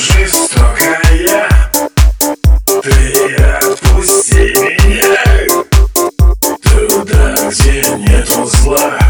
жестокая Ты отпусти меня. Туда, где нету зла.